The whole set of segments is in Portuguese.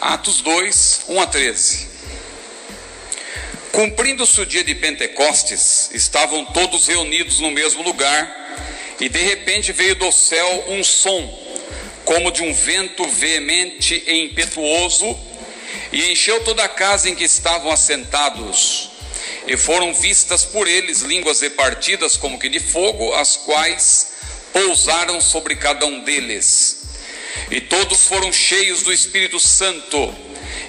Atos 2, 1 a 13. Cumprindo-se o dia de Pentecostes, estavam todos reunidos no mesmo lugar, e de repente veio do céu um som, como de um vento veemente e impetuoso, e encheu toda a casa em que estavam assentados. E foram vistas por eles línguas repartidas como que de fogo, as quais pousaram sobre cada um deles. E todos foram cheios do Espírito Santo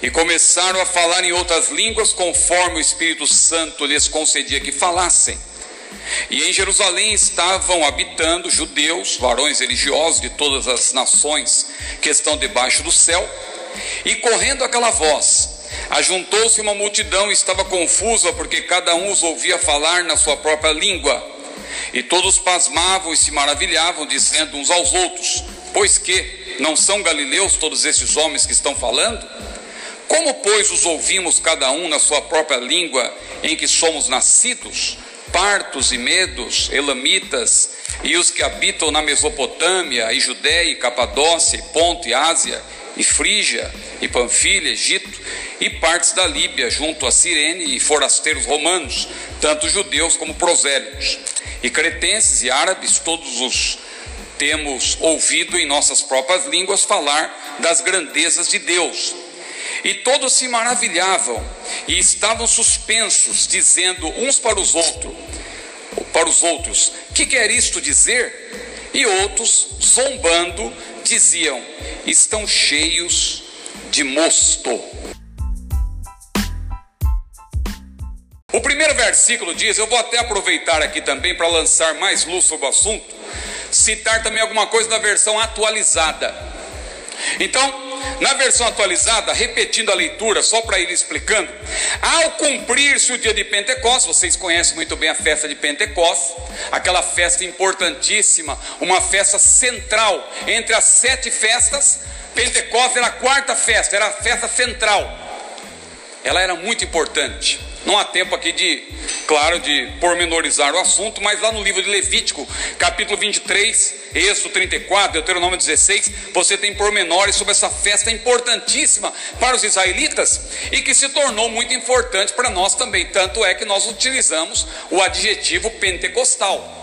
e começaram a falar em outras línguas conforme o Espírito Santo lhes concedia que falassem. E em Jerusalém estavam habitando judeus, varões religiosos de todas as nações que estão debaixo do céu, e correndo aquela voz, ajuntou-se uma multidão e estava confusa, porque cada um os ouvia falar na sua própria língua. E todos pasmavam e se maravilhavam, dizendo uns aos outros: Pois que não são galileus todos esses homens que estão falando? Como, pois, os ouvimos cada um na sua própria língua em que somos nascidos? Partos e medos, elamitas, e os que habitam na Mesopotâmia, e Judéia, e Capadócia, e Ponto, e Ásia, e Frígia, e Panfilha, Egito, e partes da Líbia, junto a Cirene, e forasteiros romanos, tanto judeus como prosélitos, e cretenses e árabes, todos os temos ouvido em nossas próprias línguas falar das grandezas de Deus. E todos se maravilhavam e estavam suspensos, dizendo uns para os outros, para os outros, que quer isto dizer? E outros, zombando, diziam: estão cheios de mosto. O primeiro versículo diz: Eu vou até aproveitar aqui também para lançar mais luz sobre o assunto, citar também alguma coisa da versão atualizada. Então, na versão atualizada, repetindo a leitura, só para ir explicando, ao cumprir-se o dia de Pentecostes, vocês conhecem muito bem a festa de Pentecostes, aquela festa importantíssima, uma festa central entre as sete festas. Pentecostes era a quarta festa, era a festa central. Ela era muito importante. Não há tempo aqui de, claro, de pormenorizar o assunto, mas lá no livro de Levítico, capítulo 23, Êxodo 34, Deuteronômio 16, você tem pormenores sobre essa festa importantíssima para os israelitas e que se tornou muito importante para nós também. Tanto é que nós utilizamos o adjetivo pentecostal.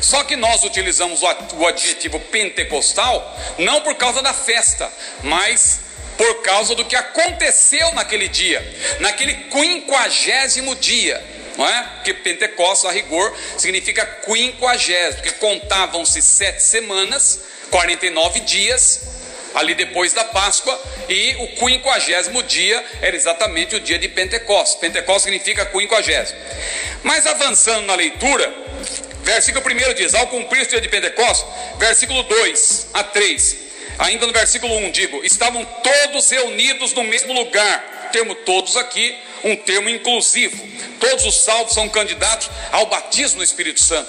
Só que nós utilizamos o adjetivo pentecostal não por causa da festa, mas por causa do que aconteceu naquele dia, naquele quinquagésimo dia, não é? Porque Pentecostes, a rigor, significa quinquagésimo, porque contavam-se sete semanas, 49 dias, ali depois da Páscoa, e o quinquagésimo dia era exatamente o dia de Pentecostes. Pentecostes significa quinquagésimo. Mas avançando na leitura, versículo 1 diz: Ao cumprir o dia de Pentecostes, versículo 2 a 3 Ainda no versículo 1 digo: estavam todos reunidos no mesmo lugar. Termo todos aqui, um termo inclusivo. Todos os salvos são candidatos ao batismo no Espírito Santo.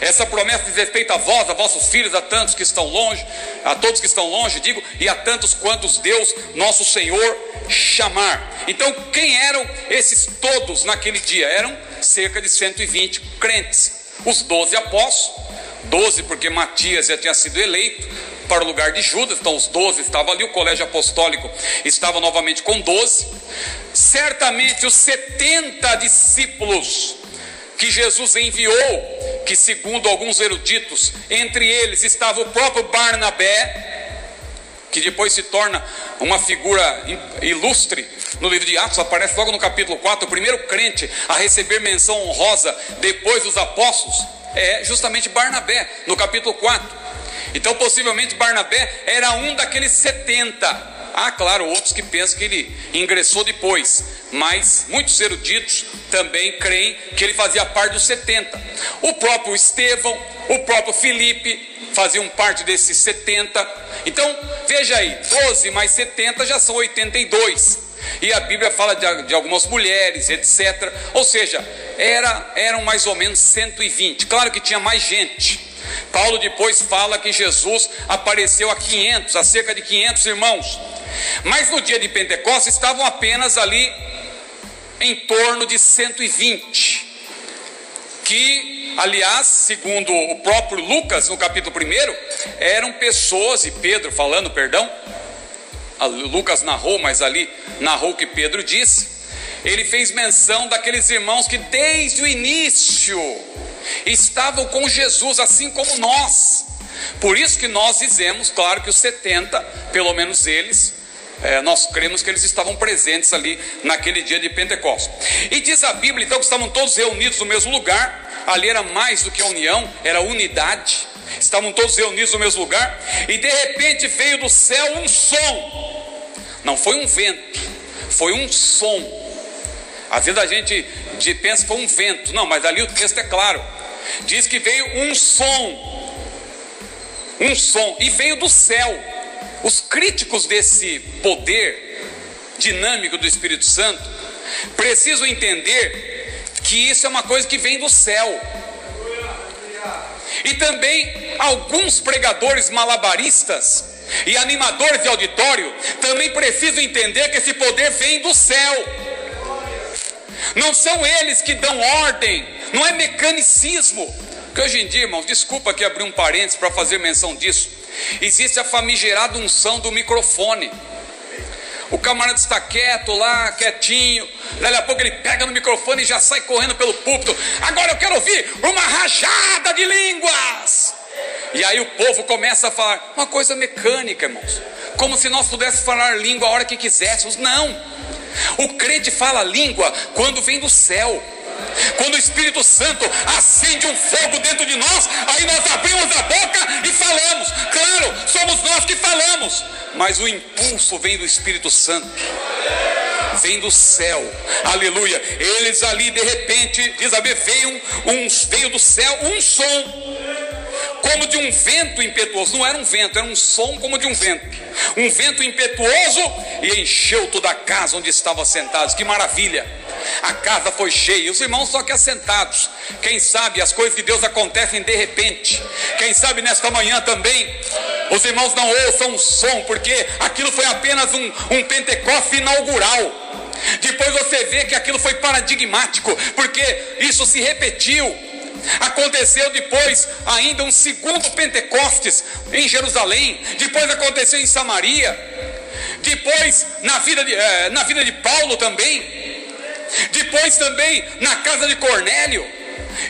Essa promessa diz respeito a vós, a vossos filhos, a tantos que estão longe, a todos que estão longe, digo, e a tantos quantos Deus, nosso Senhor, chamar. Então, quem eram esses todos naquele dia? Eram cerca de 120 crentes. Os 12 apóstolos, 12 porque Matias já tinha sido eleito, para o lugar de Judas, então os doze estavam ali, o colégio apostólico estava novamente com doze. Certamente os setenta discípulos que Jesus enviou, que segundo alguns eruditos, entre eles estava o próprio Barnabé, que depois se torna uma figura ilustre no livro de Atos, aparece logo no capítulo 4, o primeiro crente a receber menção honrosa depois dos apóstolos, é justamente Barnabé, no capítulo 4. Então, possivelmente, Barnabé era um daqueles 70. Há, claro, outros que pensam que ele ingressou depois, mas muitos eruditos também creem que ele fazia parte dos 70. O próprio Estevão, o próprio Filipe faziam parte desses 70. Então, veja aí, 12 mais 70 já são 82. E a Bíblia fala de, de, algumas mulheres, etc. Ou seja, era, eram mais ou menos 120. Claro que tinha mais gente. Paulo depois fala que Jesus apareceu a 500, a cerca de 500 irmãos. Mas no dia de Pentecostes estavam apenas ali em torno de 120. Que, aliás, segundo o próprio Lucas, no capítulo 1, eram pessoas, e Pedro falando, perdão, Lucas narrou, mas ali narrou o que Pedro disse. Ele fez menção daqueles irmãos que desde o início estavam com Jesus, assim como nós. Por isso que nós dizemos, claro, que os 70, pelo menos eles, é, nós cremos que eles estavam presentes ali naquele dia de Pentecostes. E diz a Bíblia então que estavam todos reunidos no mesmo lugar, ali era mais do que a união, era unidade. Estavam todos reunidos no mesmo lugar, e de repente veio do céu um som. Não foi um vento, foi um som. Às vezes a gente pensa que foi um vento, não, mas ali o texto é claro. Diz que veio um som, um som, e veio do céu. Os críticos desse poder dinâmico do Espírito Santo precisam entender que isso é uma coisa que vem do céu. E também alguns pregadores malabaristas e animadores de auditório também precisam entender que esse poder vem do céu. Não são eles que dão ordem, não é mecanicismo. Que hoje em dia, irmãos, desculpa que abri um parênteses para fazer menção disso. Existe a famigerada unção do microfone. O camarada está quieto lá, quietinho. Daí a pouco ele pega no microfone e já sai correndo pelo púlpito. Agora eu quero ouvir uma rajada de línguas. E aí o povo começa a falar uma coisa mecânica, irmãos. Como se nós pudéssemos falar língua a hora que quiséssemos. Não. O crente fala língua quando vem do céu. Quando o Espírito Santo acende um fogo dentro de nós, aí nós abrimos a boca e falamos. Claro, somos nós que falamos, mas o impulso vem do Espírito Santo. Vem do céu, aleluia. Eles ali de repente, diz a veio, um, veio do céu um som, como de um vento impetuoso. Não era um vento, era um som como de um vento. Um vento impetuoso e encheu toda a casa onde estavam sentados. Que maravilha! A casa foi cheia, os irmãos só que assentados. Quem sabe as coisas de Deus acontecem de repente. Quem sabe nesta manhã também os irmãos não ouçam um som, porque aquilo foi apenas um, um Pentecoste inaugural. Depois você vê que aquilo foi paradigmático, porque isso se repetiu. Aconteceu depois ainda um segundo Pentecostes em Jerusalém, depois aconteceu em Samaria, depois na vida de, eh, na vida de Paulo também. Depois também na casa de Cornélio.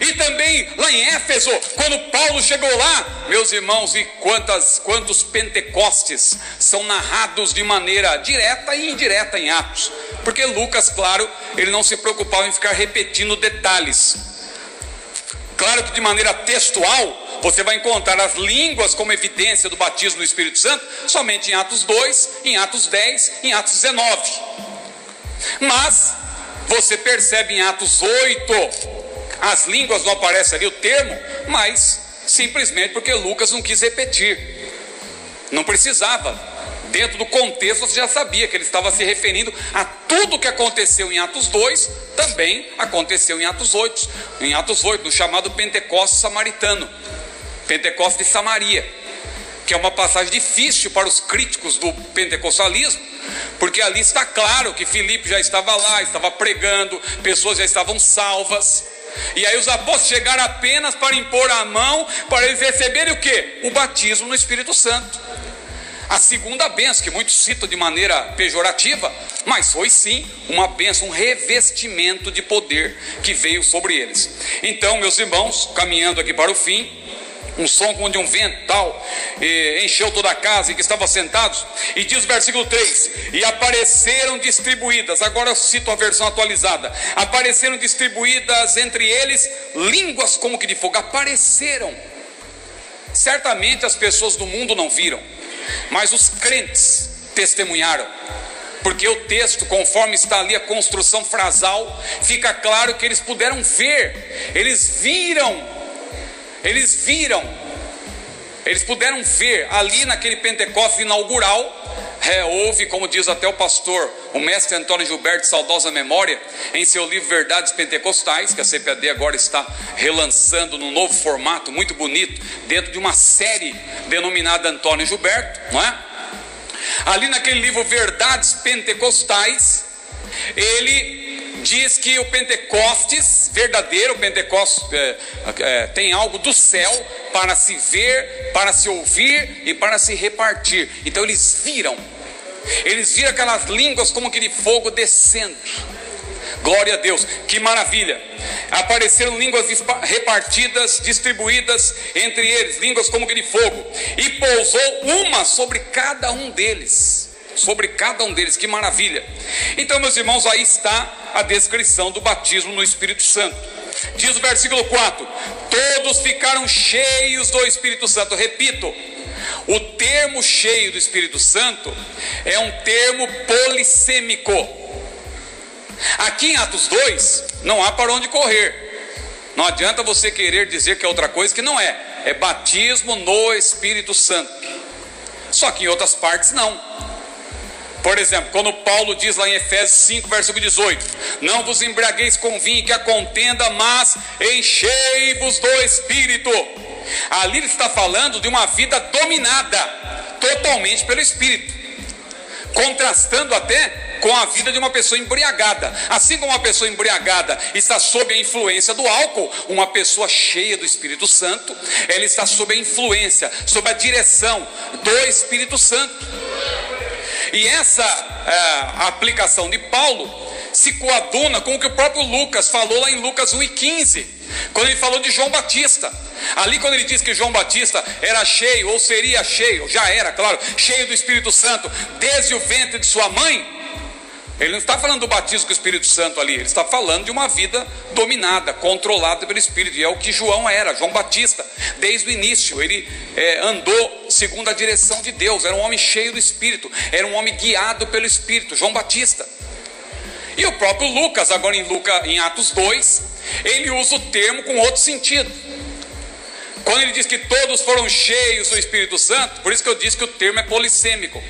E também lá em Éfeso, quando Paulo chegou lá, meus irmãos, e quantas, quantos Pentecostes são narrados de maneira direta e indireta em Atos, porque Lucas, claro, ele não se preocupava em ficar repetindo detalhes. Claro que de maneira textual, você vai encontrar as línguas como evidência do batismo no Espírito Santo somente em Atos 2, em Atos 10, em Atos 19. Mas você percebe em Atos 8, as línguas não aparecem ali o termo, mas simplesmente porque Lucas não quis repetir. Não precisava. Dentro do contexto você já sabia que ele estava se referindo a tudo que aconteceu em Atos 2, também aconteceu em Atos 8, em Atos 8, no chamado Pentecostes samaritano, Pentecostes de Samaria, que é uma passagem difícil para os críticos do pentecostalismo, porque ali está claro que Filipe já estava lá, estava pregando, pessoas já estavam salvas. E aí os apóstolos chegaram apenas para impor a mão, para eles receberem o que? O batismo no Espírito Santo. A segunda benção, que muitos citam de maneira pejorativa, mas foi sim uma benção, um revestimento de poder que veio sobre eles. Então, meus irmãos, caminhando aqui para o fim, um som como de um vento tal, encheu toda a casa em que estavam sentados, e diz o versículo 3: E apareceram distribuídas, agora eu cito a versão atualizada: apareceram distribuídas entre eles línguas como que de fogo, apareceram. Certamente as pessoas do mundo não viram, mas os crentes testemunharam porque o texto, conforme está ali a construção frasal, fica claro que eles puderam ver, eles viram eles viram, eles puderam ver ali naquele Pentecostes inaugural. É, houve, como diz até o pastor, o mestre Antônio Gilberto, saudosa memória, em seu livro Verdades Pentecostais, que a CPAD agora está relançando num novo formato muito bonito, dentro de uma série denominada Antônio Gilberto, não é? Ali naquele livro Verdades Pentecostais, ele diz que o Pentecostes, verdadeiro Pentecostes, é, é, tem algo do céu para se ver, para se ouvir e para se repartir. Então eles viram, Eles viram aquelas línguas como que de fogo descendo. Glória a Deus, que maravilha! Apareceram línguas repartidas, distribuídas entre eles, línguas como que de fogo, e pousou uma sobre cada um deles. Sobre cada um deles, que maravilha! Então, meus irmãos, aí está a descrição do batismo no Espírito Santo. Diz o versículo 4: Todos ficaram cheios do Espírito Santo. Repito, o termo cheio do Espírito Santo é um termo polissêmico. Aqui em Atos 2, não há para onde correr. Não adianta você querer dizer que é outra coisa que não é. É batismo no Espírito Santo. Só que em outras partes não. Por exemplo, quando Paulo diz lá em Efésios 5, versículo 18: Não vos embriagueis com vinho que a contenda, mas enchei-vos do Espírito. Ali ele está falando de uma vida dominada totalmente pelo Espírito, contrastando até com a vida de uma pessoa embriagada. Assim como uma pessoa embriagada está sob a influência do álcool, uma pessoa cheia do Espírito Santo, ela está sob a influência, sob a direção do Espírito Santo. E essa é, aplicação de Paulo se coaduna com o que o próprio Lucas falou lá em Lucas 1,15, quando ele falou de João Batista. Ali, quando ele diz que João Batista era cheio, ou seria cheio, já era, claro, cheio do Espírito Santo, desde o ventre de sua mãe, ele não está falando do batismo com o Espírito Santo ali, ele está falando de uma vida dominada, controlada pelo Espírito, e é o que João era, João Batista, desde o início, ele é, andou segundo a direção de Deus, era um homem cheio do Espírito, era um homem guiado pelo Espírito, João Batista. E o próprio Lucas, agora em, Lucas, em Atos 2, ele usa o termo com outro sentido. Quando ele diz que todos foram cheios do Espírito Santo, por isso que eu disse que o termo é polissêmico.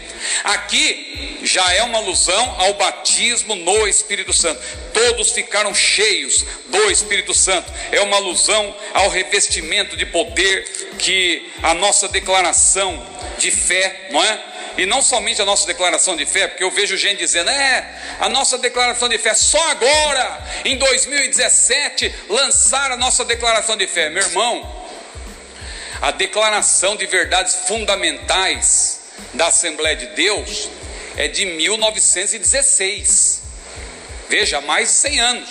Aqui já é uma alusão ao batismo no Espírito Santo. Todos ficaram cheios do Espírito Santo. É uma alusão ao revestimento de poder que a nossa declaração de fé, não é? E não somente a nossa declaração de fé, porque eu vejo gente dizendo, é, a nossa declaração de fé só agora, em 2017, lançar a nossa declaração de fé. Meu irmão, a declaração de verdades fundamentais da Assembleia de Deus é de 1916. Veja, mais de 100 anos.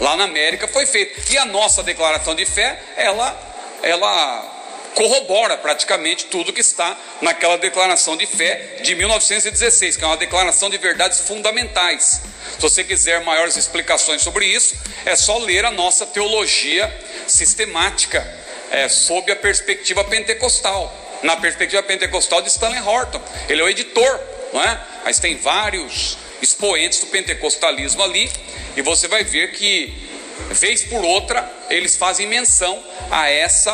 Lá na América foi feito. E a nossa declaração de fé, ela, ela corrobora praticamente tudo que está naquela declaração de fé de 1916, que é uma declaração de verdades fundamentais. Se você quiser maiores explicações sobre isso, é só ler a nossa teologia sistemática é, sob a perspectiva pentecostal, na perspectiva pentecostal de Stanley Horton. Ele é o editor, não é? Mas tem vários expoentes do pentecostalismo ali, e você vai ver que, vez por outra, eles fazem menção a essa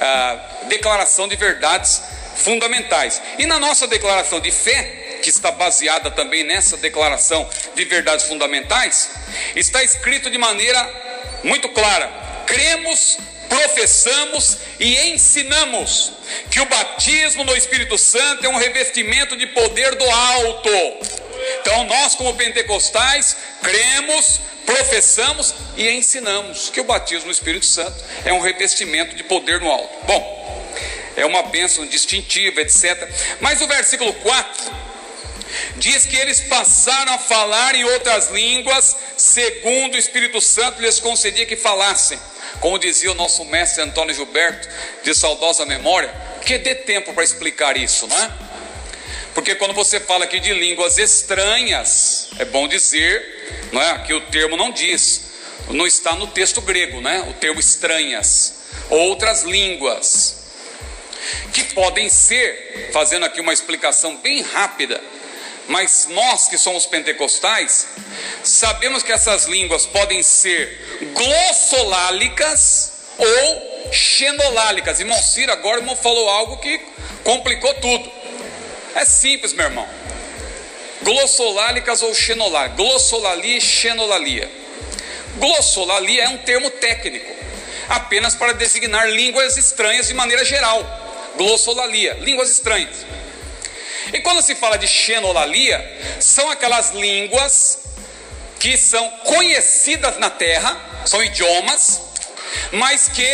a, declaração de verdades fundamentais. E na nossa declaração de fé, que está baseada também nessa declaração de verdades fundamentais, está escrito de maneira muito clara: cremos professamos e ensinamos que o batismo no Espírito Santo é um revestimento de poder do alto. Então, nós, como pentecostais, cremos, professamos e ensinamos que o batismo no Espírito Santo é um revestimento de poder no alto. Bom, é uma bênção distintiva, etc. Mas o versículo 4 diz que eles passaram a falar em outras línguas, segundo o Espírito Santo lhes concedia que falassem. Como dizia o nosso mestre Antônio Gilberto, de saudosa memória, que dê tempo para explicar isso, não é? Porque quando você fala aqui de línguas estranhas, é bom dizer, não é? Que o termo não diz, não está no texto grego, né? O termo estranhas, outras línguas, que podem ser, fazendo aqui uma explicação bem rápida, mas nós que somos pentecostais, sabemos que essas línguas podem ser glossolálicas ou xenolálicas. Irmão Ciro, agora irmão falou algo que complicou tudo. É simples, meu irmão. Glossolálicas ou xenolálicas. Glossolalia e xenolalia. Glossolalia é um termo técnico, apenas para designar línguas estranhas de maneira geral. Glossolalia, línguas estranhas. E quando se fala de xenolalia, são aquelas línguas que são conhecidas na terra, são idiomas, mas que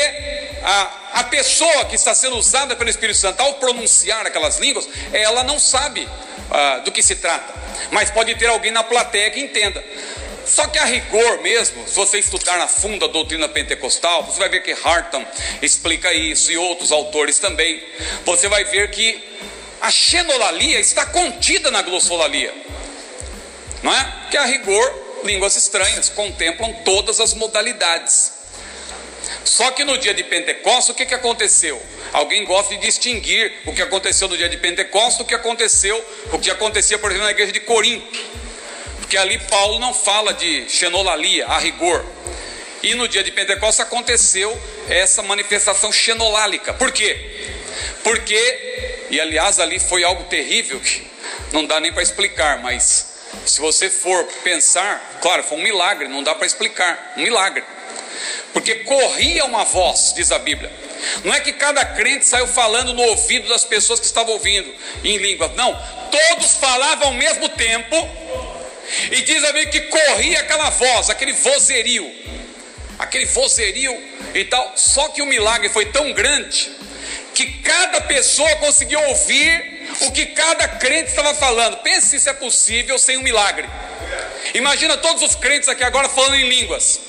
a, a pessoa que está sendo usada pelo Espírito Santo ao pronunciar aquelas línguas, ela não sabe ah, do que se trata, mas pode ter alguém na plateia que entenda. Só que a rigor mesmo, se você estudar na fundo a doutrina pentecostal, você vai ver que Harton explica isso e outros autores também. Você vai ver que a xenolalia está contida na glossolalia. Não é? Que a rigor, línguas estranhas contemplam todas as modalidades. Só que no dia de Pentecostes, o que, que aconteceu? Alguém gosta de distinguir o que aconteceu no dia de Pentecostes do que aconteceu, o que acontecia, por exemplo, na igreja de Corinto. Porque ali Paulo não fala de xenolalia, a rigor. E no dia de Pentecostes aconteceu essa manifestação xenolálica. Por quê? Porque, e aliás ali foi algo terrível que não dá nem para explicar, mas se você for pensar, claro, foi um milagre, não dá para explicar, um milagre. Porque corria uma voz, diz a Bíblia. Não é que cada crente saiu falando no ouvido das pessoas que estavam ouvindo em línguas, não. Todos falavam ao mesmo tempo e diz a Bíblia que corria aquela voz, aquele vozerio, aquele vozerio e tal. Só que o milagre foi tão grande que cada pessoa conseguiu ouvir o que cada crente estava falando. Pense se isso é possível sem um milagre. Imagina todos os crentes aqui agora falando em línguas.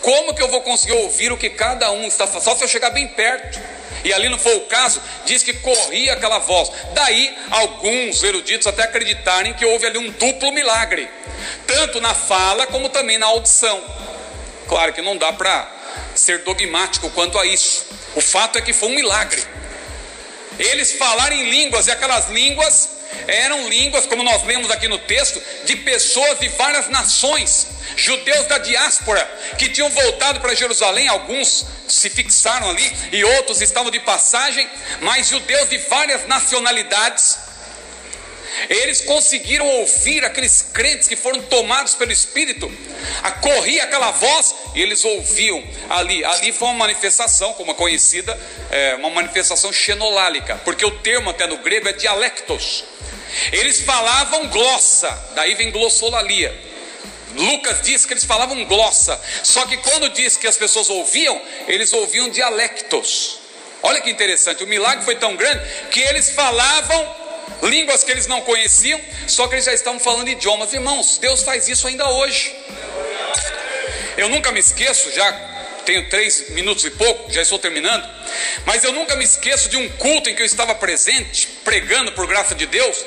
Como que eu vou conseguir ouvir o que cada um está falando? Só se eu chegar bem perto e ali não foi o caso, diz que corria aquela voz. Daí, alguns eruditos até acreditarem que houve ali um duplo milagre, tanto na fala como também na audição. Claro que não dá para ser dogmático quanto a isso. O fato é que foi um milagre. Eles falaram em línguas, e aquelas línguas eram línguas, como nós lemos aqui no texto, de pessoas de várias nações, judeus da diáspora, que tinham voltado para Jerusalém, alguns se fixaram ali e outros estavam de passagem, mas judeus de várias nacionalidades, eles conseguiram ouvir aqueles crentes que foram tomados pelo Espírito, corria aquela voz e eles ouviam ali. Ali foi uma manifestação, como é conhecida, é, uma manifestação xenolálica, porque o termo até no grego é dialectos. Eles falavam glossa, daí vem glossolalia. Lucas diz que eles falavam glossa, só que quando diz que as pessoas ouviam, eles ouviam dialectos. Olha que interessante, o milagre foi tão grande que eles falavam línguas que eles não conheciam, só que eles já estavam falando idiomas. Irmãos, Deus faz isso ainda hoje. Eu nunca me esqueço, já tenho três minutos e pouco, já estou terminando, mas eu nunca me esqueço de um culto em que eu estava presente, pregando por graça de Deus,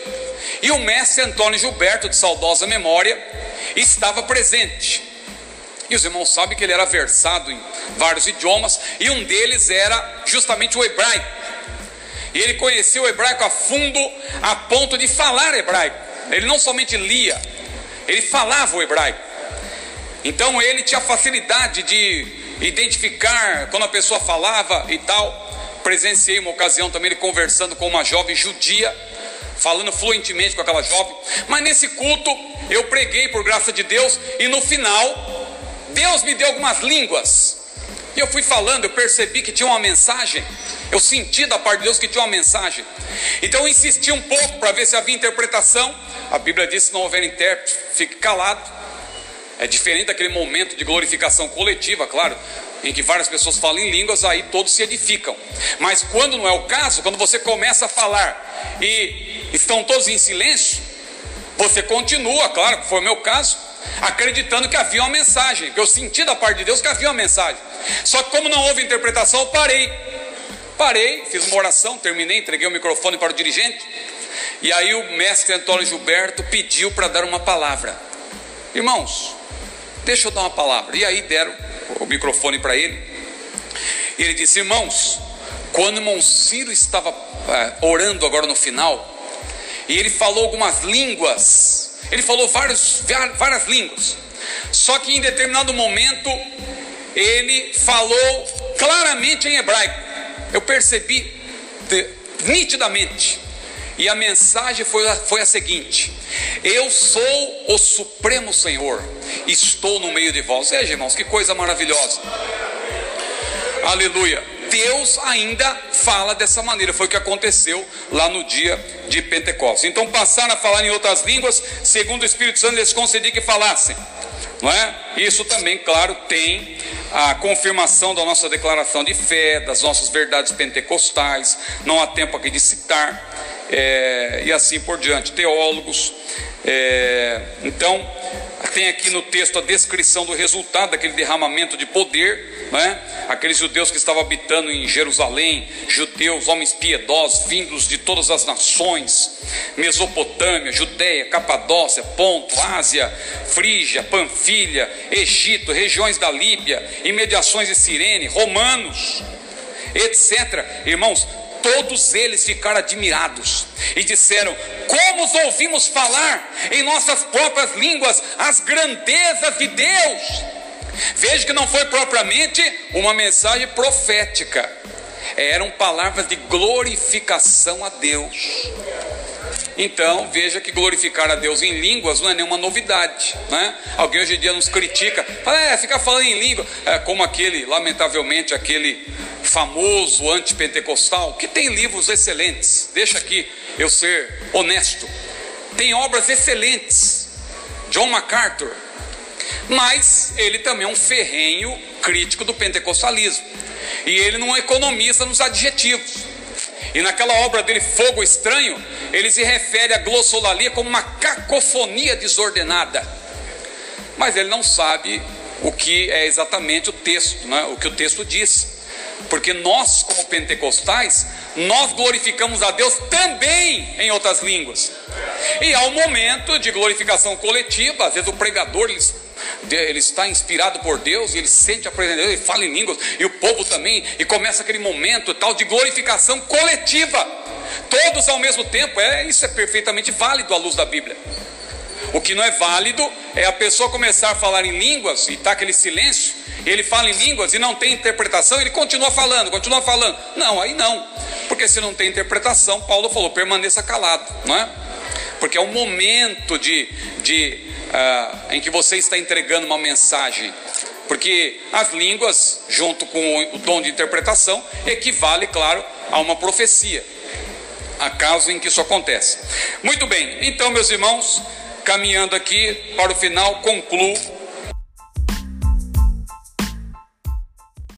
e o mestre Antônio Gilberto, de saudosa memória, estava presente. E os irmãos sabem que ele era versado em vários idiomas, e um deles era justamente o hebraico. E ele conhecia o hebraico a fundo, a ponto de falar hebraico. Ele não somente lia, ele falava o hebraico. Então ele tinha facilidade de identificar quando a pessoa falava e tal. Presenciei uma ocasião também ele conversando com uma jovem judia falando fluentemente com aquela jovem. Mas nesse culto eu preguei por graça de Deus e no final Deus me deu algumas línguas. E eu fui falando, eu percebi que tinha uma mensagem. Eu senti da parte de Deus que tinha uma mensagem. Então eu insisti um pouco para ver se havia interpretação. A Bíblia diz: se não houver intérprete, fique calado. É diferente daquele momento de glorificação coletiva, claro, em que várias pessoas falam em línguas, aí todos se edificam. Mas quando não é o caso, quando você começa a falar e estão todos em silêncio, você continua, claro, que foi o meu caso, acreditando que havia uma mensagem, que eu senti da parte de Deus que havia uma mensagem. Só que como não houve interpretação, parei. Parei, fiz uma oração, terminei, entreguei o microfone para o dirigente. E aí o mestre Antônio Gilberto pediu para dar uma palavra. Irmãos, deixa eu dar uma palavra. E aí deram o microfone para ele. E ele disse: Irmãos, quando o irmão Ciro estava é, orando agora no final, e ele falou algumas línguas, ele falou vários, várias línguas, só que em determinado momento ele falou claramente em hebraico, eu percebi nitidamente, e a mensagem foi a, foi a seguinte: Eu sou o Supremo Senhor, estou no meio de vós. Veja, irmãos, que coisa maravilhosa. Aleluia. Deus ainda fala dessa maneira. Foi o que aconteceu lá no dia de Pentecostes. Então passaram a falar em outras línguas, segundo o Espírito Santo lhes concedi que falassem. Não é? Isso também, claro, tem a confirmação da nossa declaração de fé, das nossas verdades pentecostais, não há tempo aqui de citar, é, e assim por diante, teólogos. É, então, tem aqui no texto a descrição do resultado daquele derramamento de poder, né? aqueles judeus que estavam habitando em Jerusalém, judeus, homens piedosos, vindos de todas as nações, Mesopotâmia, Judéia, Capadócia, Ponto, Ásia, Frígia, Panfilha, Egito, regiões da Líbia, imediações de Cirene, romanos, etc. Irmãos, todos eles ficaram admirados e disseram: Como ouvimos falar em nossas próprias línguas as grandezas de Deus? Veja que não foi propriamente uma mensagem profética, eram palavras de glorificação a Deus. Então, veja que glorificar a Deus em línguas não é nenhuma novidade. Né? Alguém hoje em dia nos critica, fala, é, fica falando em língua, é, como aquele, lamentavelmente, aquele famoso antipentecostal, que tem livros excelentes. Deixa aqui eu ser honesto. Tem obras excelentes. John MacArthur. Mas ele também é um ferrenho crítico do pentecostalismo. E ele não economiza nos adjetivos. E naquela obra dele, Fogo Estranho, ele se refere à glossolalia como uma cacofonia desordenada. Mas ele não sabe o que é exatamente o texto, né? o que o texto diz. Porque nós, como pentecostais, nós glorificamos a Deus também em outras línguas. E há um momento de glorificação coletiva, às vezes o pregador ele, ele está inspirado por Deus e ele sente a presença de Deus, ele fala em línguas, e o povo também, e começa aquele momento tal de glorificação coletiva. Todos ao mesmo tempo, é, isso é perfeitamente válido à luz da Bíblia. O que não é válido é a pessoa começar a falar em línguas e está aquele silêncio, ele fala em línguas e não tem interpretação, ele continua falando, continua falando. Não, aí não, porque se não tem interpretação, Paulo falou, permaneça calado, não é? Porque é um momento de, de uh, em que você está entregando uma mensagem. Porque as línguas, junto com o dom de interpretação, equivale, claro, a uma profecia. Há casos em que isso acontece. Muito bem, então, meus irmãos, caminhando aqui para o final, concluo